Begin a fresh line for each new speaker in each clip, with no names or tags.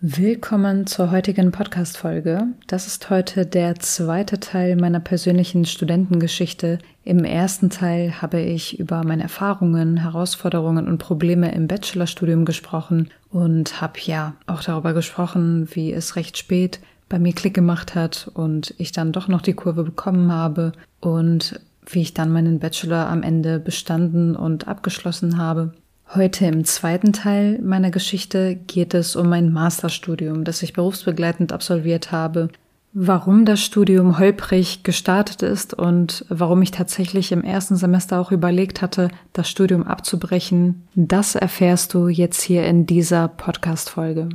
Willkommen zur heutigen Podcast-Folge. Das ist heute der zweite Teil meiner persönlichen Studentengeschichte. Im ersten Teil habe ich über meine Erfahrungen, Herausforderungen und Probleme im Bachelorstudium gesprochen und habe ja auch darüber gesprochen, wie es recht spät bei mir Klick gemacht hat und ich dann doch noch die Kurve bekommen habe und wie ich dann meinen Bachelor am Ende bestanden und abgeschlossen habe. Heute im zweiten Teil meiner Geschichte geht es um mein Masterstudium, das ich berufsbegleitend absolviert habe, warum das Studium holprig gestartet ist und warum ich tatsächlich im ersten Semester auch überlegt hatte, das Studium abzubrechen, das erfährst du jetzt hier in dieser Podcast-Folge.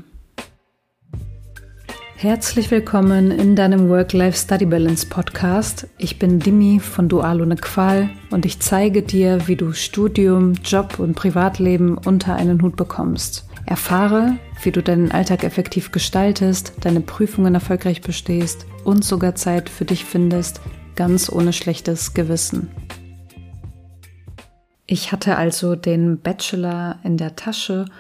Herzlich willkommen in deinem Work-Life-Study-Balance Podcast. Ich bin Dimi von Dual ohne Qual und ich zeige dir, wie du Studium, Job und Privatleben unter einen Hut bekommst. Erfahre, wie du deinen Alltag effektiv gestaltest, deine Prüfungen erfolgreich bestehst und sogar Zeit für dich findest, ganz ohne schlechtes Gewissen. Ich hatte also den Bachelor in der Tasche und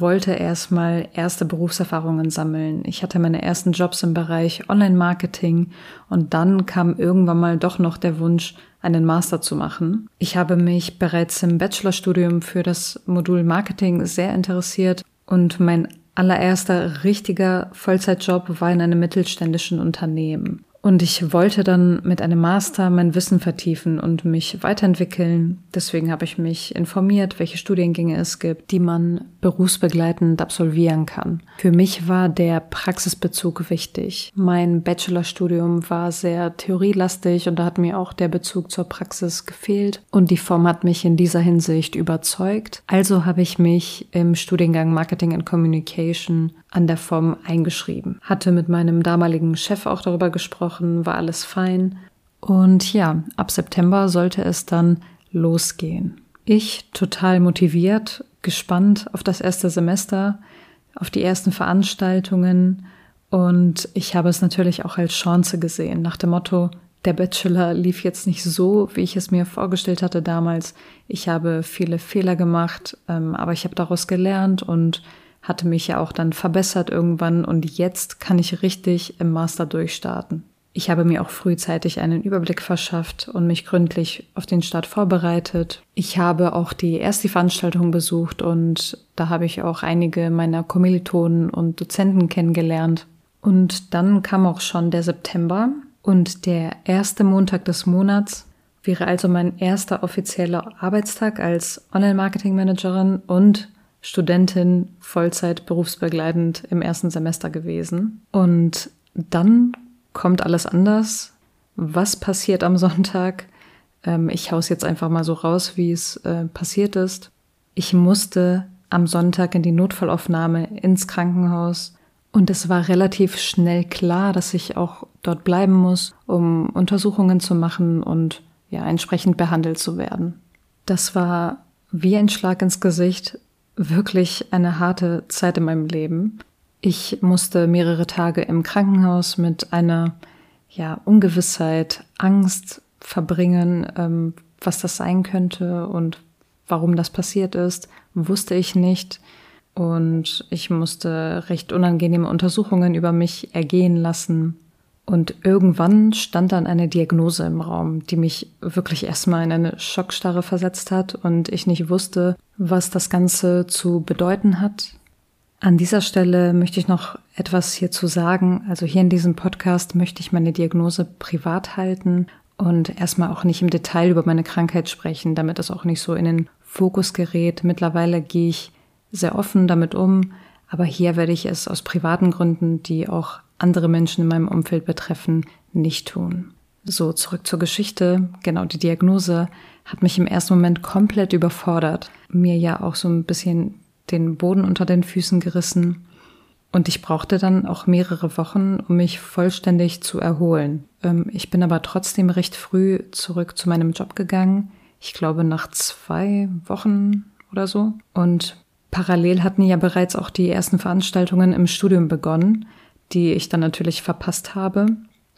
wollte erstmal erste Berufserfahrungen sammeln. Ich hatte meine ersten Jobs im Bereich Online-Marketing und dann kam irgendwann mal doch noch der Wunsch, einen Master zu machen. Ich habe mich bereits im Bachelorstudium für das Modul Marketing sehr interessiert und mein allererster richtiger Vollzeitjob war in einem mittelständischen Unternehmen. Und ich wollte dann mit einem Master mein Wissen vertiefen und mich weiterentwickeln. Deswegen habe ich mich informiert, welche Studiengänge es gibt, die man berufsbegleitend absolvieren kann. Für mich war der Praxisbezug wichtig. Mein Bachelorstudium war sehr theorielastig und da hat mir auch der Bezug zur Praxis gefehlt. Und die Form hat mich in dieser Hinsicht überzeugt. Also habe ich mich im Studiengang Marketing and Communication an der Form eingeschrieben. Hatte mit meinem damaligen Chef auch darüber gesprochen, war alles fein. Und ja, ab September sollte es dann losgehen. Ich total motiviert, gespannt auf das erste Semester, auf die ersten Veranstaltungen und ich habe es natürlich auch als Chance gesehen, nach dem Motto, der Bachelor lief jetzt nicht so, wie ich es mir vorgestellt hatte damals. Ich habe viele Fehler gemacht, ähm, aber ich habe daraus gelernt und hatte mich ja auch dann verbessert irgendwann und jetzt kann ich richtig im Master durchstarten. Ich habe mir auch frühzeitig einen Überblick verschafft und mich gründlich auf den Start vorbereitet. Ich habe auch die erste Veranstaltung besucht und da habe ich auch einige meiner Kommilitonen und Dozenten kennengelernt. Und dann kam auch schon der September und der erste Montag des Monats wäre also mein erster offizieller Arbeitstag als Online-Marketing-Managerin und Studentin Vollzeit berufsbegleitend im ersten Semester gewesen. Und dann kommt alles anders. Was passiert am Sonntag? Ähm, ich hau's jetzt einfach mal so raus, wie es äh, passiert ist. Ich musste am Sonntag in die Notfallaufnahme ins Krankenhaus und es war relativ schnell klar, dass ich auch dort bleiben muss, um Untersuchungen zu machen und ja, entsprechend behandelt zu werden. Das war wie ein Schlag ins Gesicht, wirklich eine harte Zeit in meinem Leben. Ich musste mehrere Tage im Krankenhaus mit einer ja, Ungewissheit, Angst verbringen, ähm, was das sein könnte und warum das passiert ist, wusste ich nicht. Und ich musste recht unangenehme Untersuchungen über mich ergehen lassen. Und irgendwann stand dann eine Diagnose im Raum, die mich wirklich erstmal in eine Schockstarre versetzt hat und ich nicht wusste, was das Ganze zu bedeuten hat. An dieser Stelle möchte ich noch etwas hierzu sagen. Also hier in diesem Podcast möchte ich meine Diagnose privat halten und erstmal auch nicht im Detail über meine Krankheit sprechen, damit es auch nicht so in den Fokus gerät. Mittlerweile gehe ich sehr offen damit um, aber hier werde ich es aus privaten Gründen, die auch andere Menschen in meinem Umfeld betreffen, nicht tun. So, zurück zur Geschichte. Genau, die Diagnose hat mich im ersten Moment komplett überfordert. Mir ja auch so ein bisschen den Boden unter den Füßen gerissen. Und ich brauchte dann auch mehrere Wochen, um mich vollständig zu erholen. Ähm, ich bin aber trotzdem recht früh zurück zu meinem Job gegangen. Ich glaube nach zwei Wochen oder so. Und parallel hatten ja bereits auch die ersten Veranstaltungen im Studium begonnen die ich dann natürlich verpasst habe.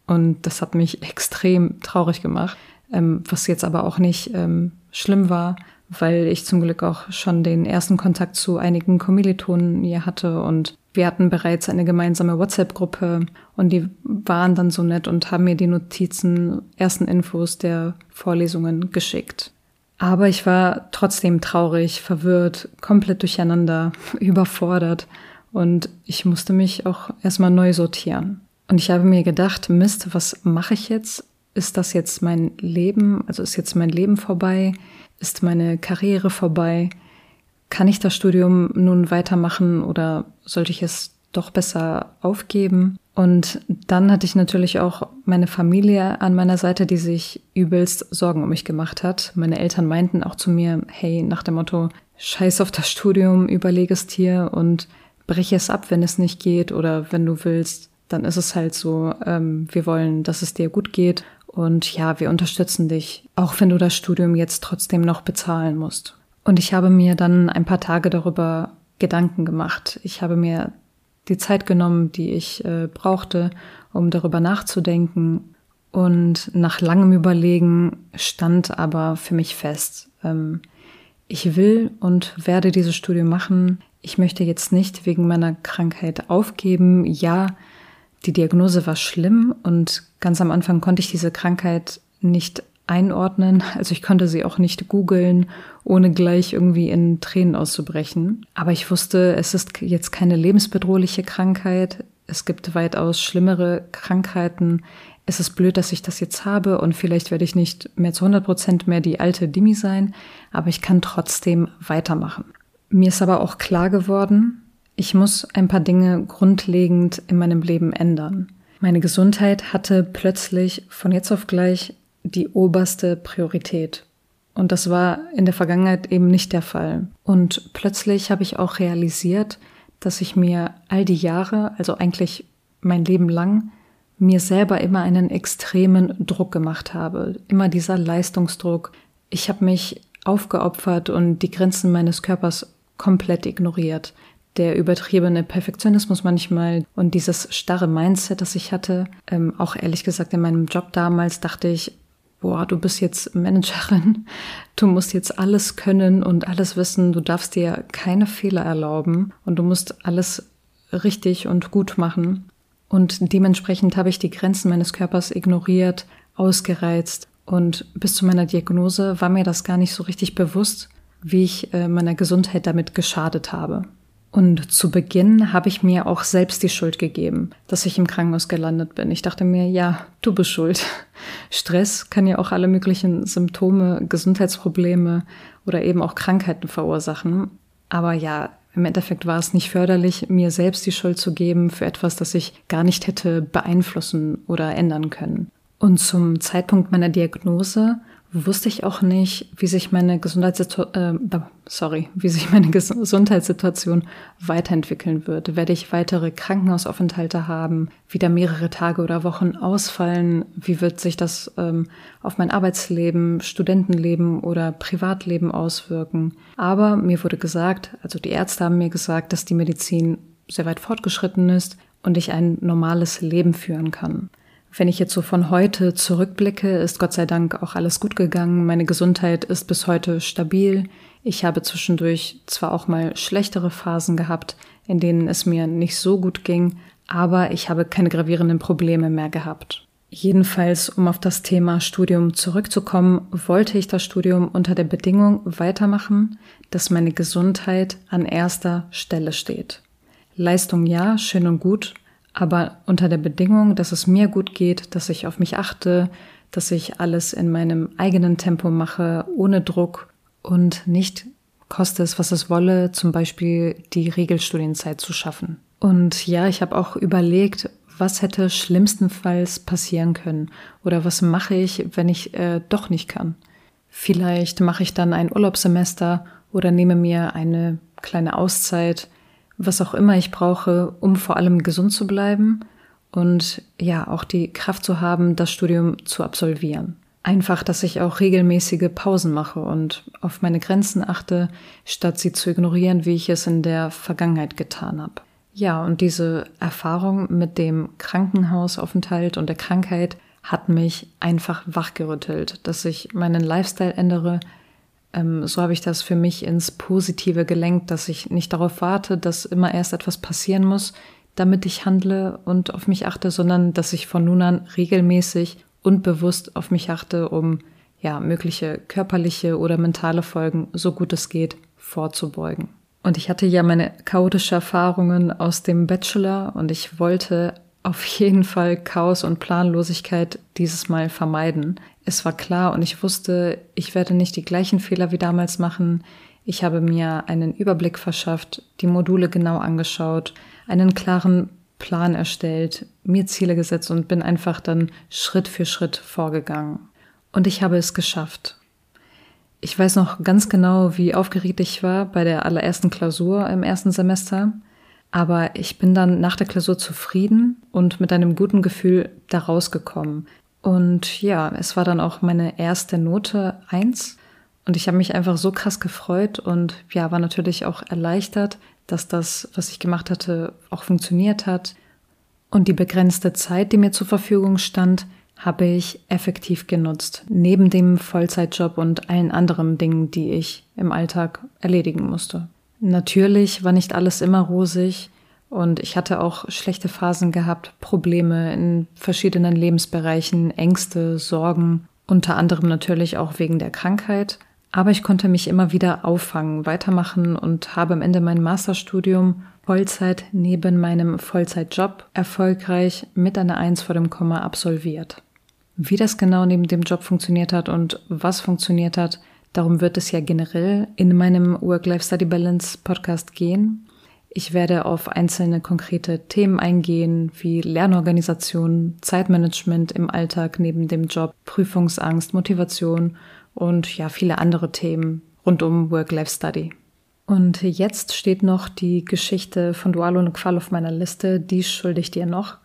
Und das hat mich extrem traurig gemacht, ähm, was jetzt aber auch nicht ähm, schlimm war, weil ich zum Glück auch schon den ersten Kontakt zu einigen Kommilitonen hier hatte und Wir hatten bereits eine gemeinsame WhatsApp-Gruppe und die waren dann so nett und haben mir die Notizen, ersten Infos der Vorlesungen geschickt. Aber ich war trotzdem traurig, verwirrt, komplett durcheinander, überfordert und ich musste mich auch erstmal neu sortieren. Und ich habe mir gedacht, Mist, was mache ich jetzt? Ist das jetzt mein Leben? Also ist jetzt mein Leben vorbei? Ist meine Karriere vorbei? Kann ich das Studium nun weitermachen oder sollte ich es doch besser aufgeben? Und dann hatte ich natürlich auch meine Familie an meiner Seite, die sich übelst Sorgen um mich gemacht hat. Meine Eltern meinten auch zu mir, hey, nach dem Motto, scheiß auf das Studium, überlege es dir und breche es ab, wenn es nicht geht oder wenn du willst, dann ist es halt so, ähm, wir wollen, dass es dir gut geht und ja, wir unterstützen dich, auch wenn du das Studium jetzt trotzdem noch bezahlen musst. Und ich habe mir dann ein paar Tage darüber Gedanken gemacht. Ich habe mir die Zeit genommen, die ich äh, brauchte, um darüber nachzudenken. Und nach langem Überlegen stand aber für mich fest, ähm, ich will und werde dieses Studium machen. Ich möchte jetzt nicht wegen meiner Krankheit aufgeben. Ja, die Diagnose war schlimm und ganz am Anfang konnte ich diese Krankheit nicht einordnen. Also ich konnte sie auch nicht googeln, ohne gleich irgendwie in Tränen auszubrechen. Aber ich wusste, es ist jetzt keine lebensbedrohliche Krankheit. Es gibt weitaus schlimmere Krankheiten. Es ist blöd, dass ich das jetzt habe und vielleicht werde ich nicht mehr zu 100 Prozent mehr die alte Dimi sein, aber ich kann trotzdem weitermachen. Mir ist aber auch klar geworden, ich muss ein paar Dinge grundlegend in meinem Leben ändern. Meine Gesundheit hatte plötzlich von jetzt auf gleich die oberste Priorität. Und das war in der Vergangenheit eben nicht der Fall. Und plötzlich habe ich auch realisiert, dass ich mir all die Jahre, also eigentlich mein Leben lang, mir selber immer einen extremen Druck gemacht habe. Immer dieser Leistungsdruck. Ich habe mich aufgeopfert und die Grenzen meines Körpers komplett ignoriert der übertriebene Perfektionismus manchmal und dieses starre Mindset, das ich hatte. Ähm, auch ehrlich gesagt in meinem Job damals dachte ich, boah, du bist jetzt Managerin, du musst jetzt alles können und alles wissen, du darfst dir keine Fehler erlauben und du musst alles richtig und gut machen. Und dementsprechend habe ich die Grenzen meines Körpers ignoriert, ausgereizt und bis zu meiner Diagnose war mir das gar nicht so richtig bewusst, wie ich äh, meiner Gesundheit damit geschadet habe. Und zu Beginn habe ich mir auch selbst die Schuld gegeben, dass ich im Krankenhaus gelandet bin. Ich dachte mir, ja, du bist schuld. Stress kann ja auch alle möglichen Symptome, Gesundheitsprobleme oder eben auch Krankheiten verursachen. Aber ja, im Endeffekt war es nicht förderlich, mir selbst die Schuld zu geben für etwas, das ich gar nicht hätte beeinflussen oder ändern können. Und zum Zeitpunkt meiner Diagnose wusste ich auch nicht, wie sich meine Gesundheitssituation, äh, sorry, wie sich meine Gesundheitssituation weiterentwickeln wird. Werde ich weitere Krankenhausaufenthalte haben, wieder mehrere Tage oder Wochen ausfallen? Wie wird sich das ähm, auf mein Arbeitsleben, Studentenleben oder Privatleben auswirken? Aber mir wurde gesagt, also die Ärzte haben mir gesagt, dass die Medizin sehr weit fortgeschritten ist und ich ein normales Leben führen kann. Wenn ich jetzt so von heute zurückblicke, ist Gott sei Dank auch alles gut gegangen. Meine Gesundheit ist bis heute stabil. Ich habe zwischendurch zwar auch mal schlechtere Phasen gehabt, in denen es mir nicht so gut ging, aber ich habe keine gravierenden Probleme mehr gehabt. Jedenfalls, um auf das Thema Studium zurückzukommen, wollte ich das Studium unter der Bedingung weitermachen, dass meine Gesundheit an erster Stelle steht. Leistung ja, schön und gut, aber unter der Bedingung, dass es mir gut geht, dass ich auf mich achte, dass ich alles in meinem eigenen Tempo mache, ohne Druck und nicht koste es, was es wolle, zum Beispiel die Regelstudienzeit zu schaffen. Und ja, ich habe auch überlegt, was hätte schlimmstenfalls passieren können oder was mache ich, wenn ich äh, doch nicht kann. Vielleicht mache ich dann ein Urlaubssemester oder nehme mir eine kleine Auszeit, was auch immer ich brauche, um vor allem gesund zu bleiben und ja, auch die Kraft zu haben, das Studium zu absolvieren. Einfach, dass ich auch regelmäßige Pausen mache und auf meine Grenzen achte, statt sie zu ignorieren, wie ich es in der Vergangenheit getan habe. Ja, und diese Erfahrung mit dem Krankenhausaufenthalt und der Krankheit hat mich einfach wachgerüttelt, dass ich meinen Lifestyle ändere, Ähm, so habe ich das für mich ins Positive gelenkt, dass ich nicht darauf warte, dass immer erst etwas passieren muss, damit ich handle und auf mich achte, sondern dass ich von nun an regelmäßig und bewusst auf mich achte, um ja mögliche körperliche oder mentale Folgen so gut es geht vorzubeugen. Und ich hatte ja meine chaotische Erfahrungen aus dem Bachelor und ich wollte auf jeden Fall Chaos und Planlosigkeit dieses Mal vermeiden. Es war klar und ich wusste, ich werde nicht die gleichen Fehler wie damals machen. Ich habe mir einen Überblick verschafft, die Module genau angeschaut, einen klaren Plan erstellt, mir Ziele gesetzt und bin einfach dann Schritt für Schritt vorgegangen. Und ich habe es geschafft. Ich weiß noch ganz genau, wie aufgeregt ich war bei der allerersten Klausur im ersten Semester. Aber ich bin dann nach der Klausur zufrieden und mit einem guten Gefühl da rausgekommen. Und ja, es war dann auch meine erste Note eins Und ich habe mich einfach so krass gefreut und ja, war natürlich auch erleichtert, dass das, was ich gemacht hatte, auch funktioniert hat. Und die begrenzte Zeit, die mir zur Verfügung stand, habe ich effektiv genutzt, neben dem Vollzeitjob und allen anderen Dingen, die ich im Alltag erledigen musste. Natürlich war nicht alles immer rosig und ich hatte auch schlechte Phasen gehabt, Probleme in verschiedenen Lebensbereichen, Ängste, Sorgen, unter anderem natürlich auch wegen der Krankheit. Aber ich konnte mich immer wieder auffangen, weitermachen und habe am Ende mein Masterstudium Vollzeit neben meinem Vollzeitjob erfolgreich mit einer Eins vor dem Komma absolviert. Wie das genau neben dem Job funktioniert hat und was funktioniert hat, darum wird es ja generell in meinem Work-Life-Study-Balance Podcast gehen. Ich werde auf einzelne konkrete Themen eingehen, wie Lernorganisation, Zeitmanagement im Alltag neben dem Job, Prüfungsangst, Motivation und ja, viele andere Themen rund um Work-Life-Study. Und jetzt steht noch die Geschichte von Dualo und Qual auf meiner Liste, die schulde ich dir noch.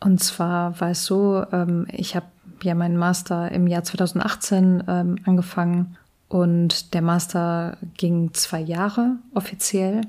Und zwar war es so, ähm, ich habe ja meinen Master im Jahr 2018 ähm, angefangen und der Master ging zwei Jahre offiziell.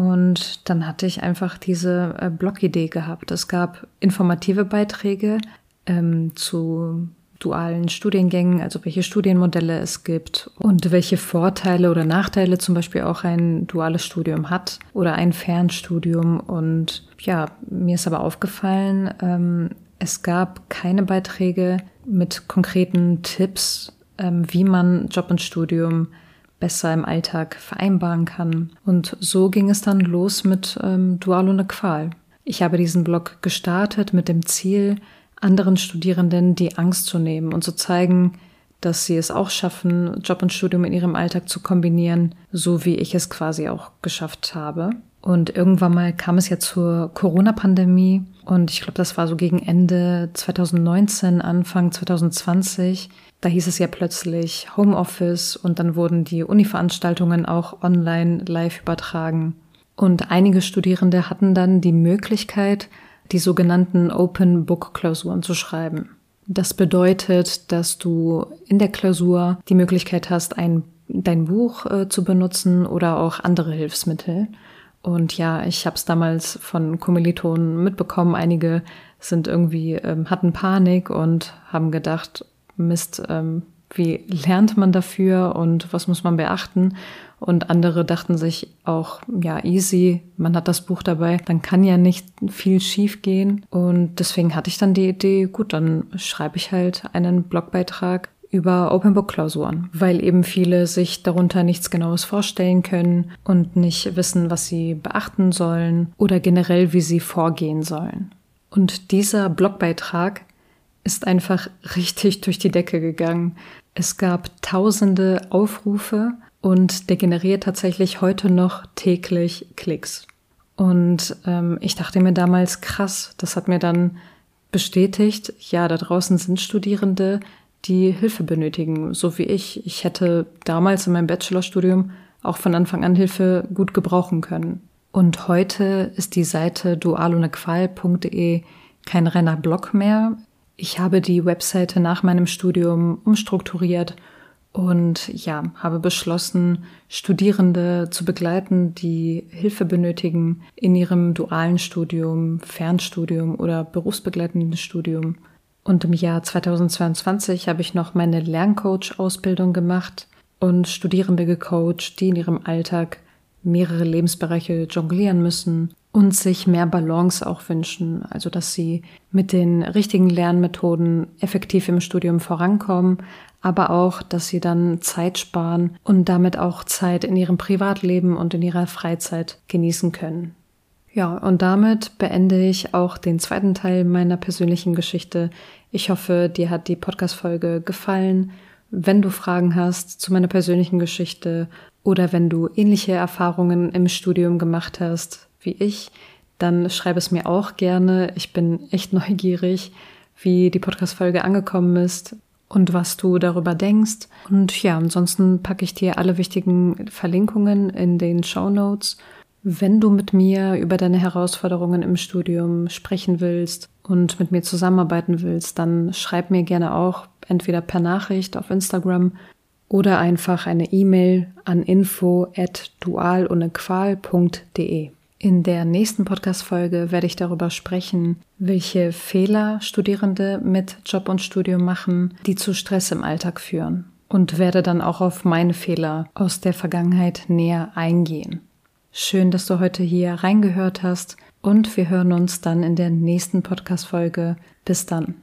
Und dann hatte ich einfach diese äh, Blogidee gehabt. Es gab informative Beiträge ähm, zu dualen Studiengängen, also welche Studienmodelle es gibt und welche Vorteile oder Nachteile zum Beispiel auch ein duales Studium hat oder ein Fernstudium. Und ja, mir ist aber aufgefallen, ähm, es gab keine Beiträge mit konkreten Tipps, ähm, wie man Job und Studium besser im Alltag vereinbaren kann. Und so ging es dann los mit ähm, Dual ohne Qual. Ich habe diesen Blog gestartet mit dem Ziel, anderen Studierenden die Angst zu nehmen und zu zeigen, dass sie es auch schaffen, Job und Studium in ihrem Alltag zu kombinieren, so wie ich es quasi auch geschafft habe. Und irgendwann mal kam es ja zur Corona-Pandemie und ich glaube, das war so gegen Ende 2019, Anfang 2020. Da hieß es ja plötzlich Homeoffice und dann wurden die Uni-Veranstaltungen auch online live übertragen. Und einige Studierende hatten dann die Möglichkeit, die sogenannten Open Book Klausuren zu schreiben. Das bedeutet, dass du in der Klausur die Möglichkeit hast, ein, dein Buch äh, zu benutzen oder auch andere Hilfsmittel. Und ja, ich habe es damals von Kommilitonen mitbekommen. Einige sind irgendwie, ähm, hatten Panik und haben gedacht, Mist, ähm, wie lernt man dafür und was muss man beachten? Und andere dachten sich auch, ja, easy, man hat das Buch dabei, dann kann ja nicht viel schief gehen. Und deswegen hatte ich dann die Idee, gut, dann schreibe ich halt einen Blogbeitrag über Open Book Klausuren, weil eben viele sich darunter nichts Genaues vorstellen können und nicht wissen, was sie beachten sollen oder generell, wie sie vorgehen sollen. Und dieser Blogbeitrag ist einfach richtig durch die Decke gegangen. Es gab tausende Aufrufe und der generiert tatsächlich heute noch täglich Klicks. Und ähm, ich dachte mir damals, krass, das hat mir dann bestätigt, ja, da draußen sind Studierende, die Hilfe benötigen, so wie ich. Ich hätte damals in meinem Bachelorstudium auch von Anfang an Hilfe gut gebrauchen können. Und heute ist die Seite dualonequal.de kein reiner Blog mehr. Ich habe die Webseite nach meinem Studium umstrukturiert und ja, habe beschlossen, Studierende zu begleiten, die Hilfe benötigen in ihrem dualen Studium, Fernstudium oder berufsbegleitenden Studium. Und im Jahr 2022 habe ich noch meine Lerncoach-Ausbildung gemacht und Studierende gecoacht, die in ihrem Alltag mehrere Lebensbereiche jonglieren müssen und sich mehr Balance auch wünschen, also dass sie mit den richtigen Lernmethoden effektiv im Studium vorankommen, aber auch, dass sie dann Zeit sparen und damit auch Zeit in ihrem Privatleben und in ihrer Freizeit genießen können. Ja, und damit beende ich auch den zweiten Teil meiner persönlichen Geschichte. Ich hoffe, dir hat die Podcast-Folge gefallen. Wenn du Fragen hast zu meiner persönlichen Geschichte oder wenn du ähnliche Erfahrungen im Studium gemacht hast wie ich, dann schreib es mir auch gerne. Ich bin echt neugierig, wie die Podcast-Folge angekommen ist und was du darüber denkst. Und ja, ansonsten packe ich dir alle wichtigen Verlinkungen in den Show Notes. Wenn du mit mir über deine Herausforderungen im Studium sprechen willst und mit mir zusammenarbeiten willst, dann schreib mir gerne auch entweder per Nachricht auf Instagram oder einfach eine E-Mail an info at dualohnequal.de. In der nächsten Podcast-Folge werde ich darüber sprechen, welche Fehler Studierende mit Job und Studium machen, die zu Stress im Alltag führen. Und werde dann auch auf meine Fehler aus der Vergangenheit näher eingehen. Schön, dass du heute hier reingehört hast und wir hören uns dann in der nächsten Podcast-Folge. Bis dann.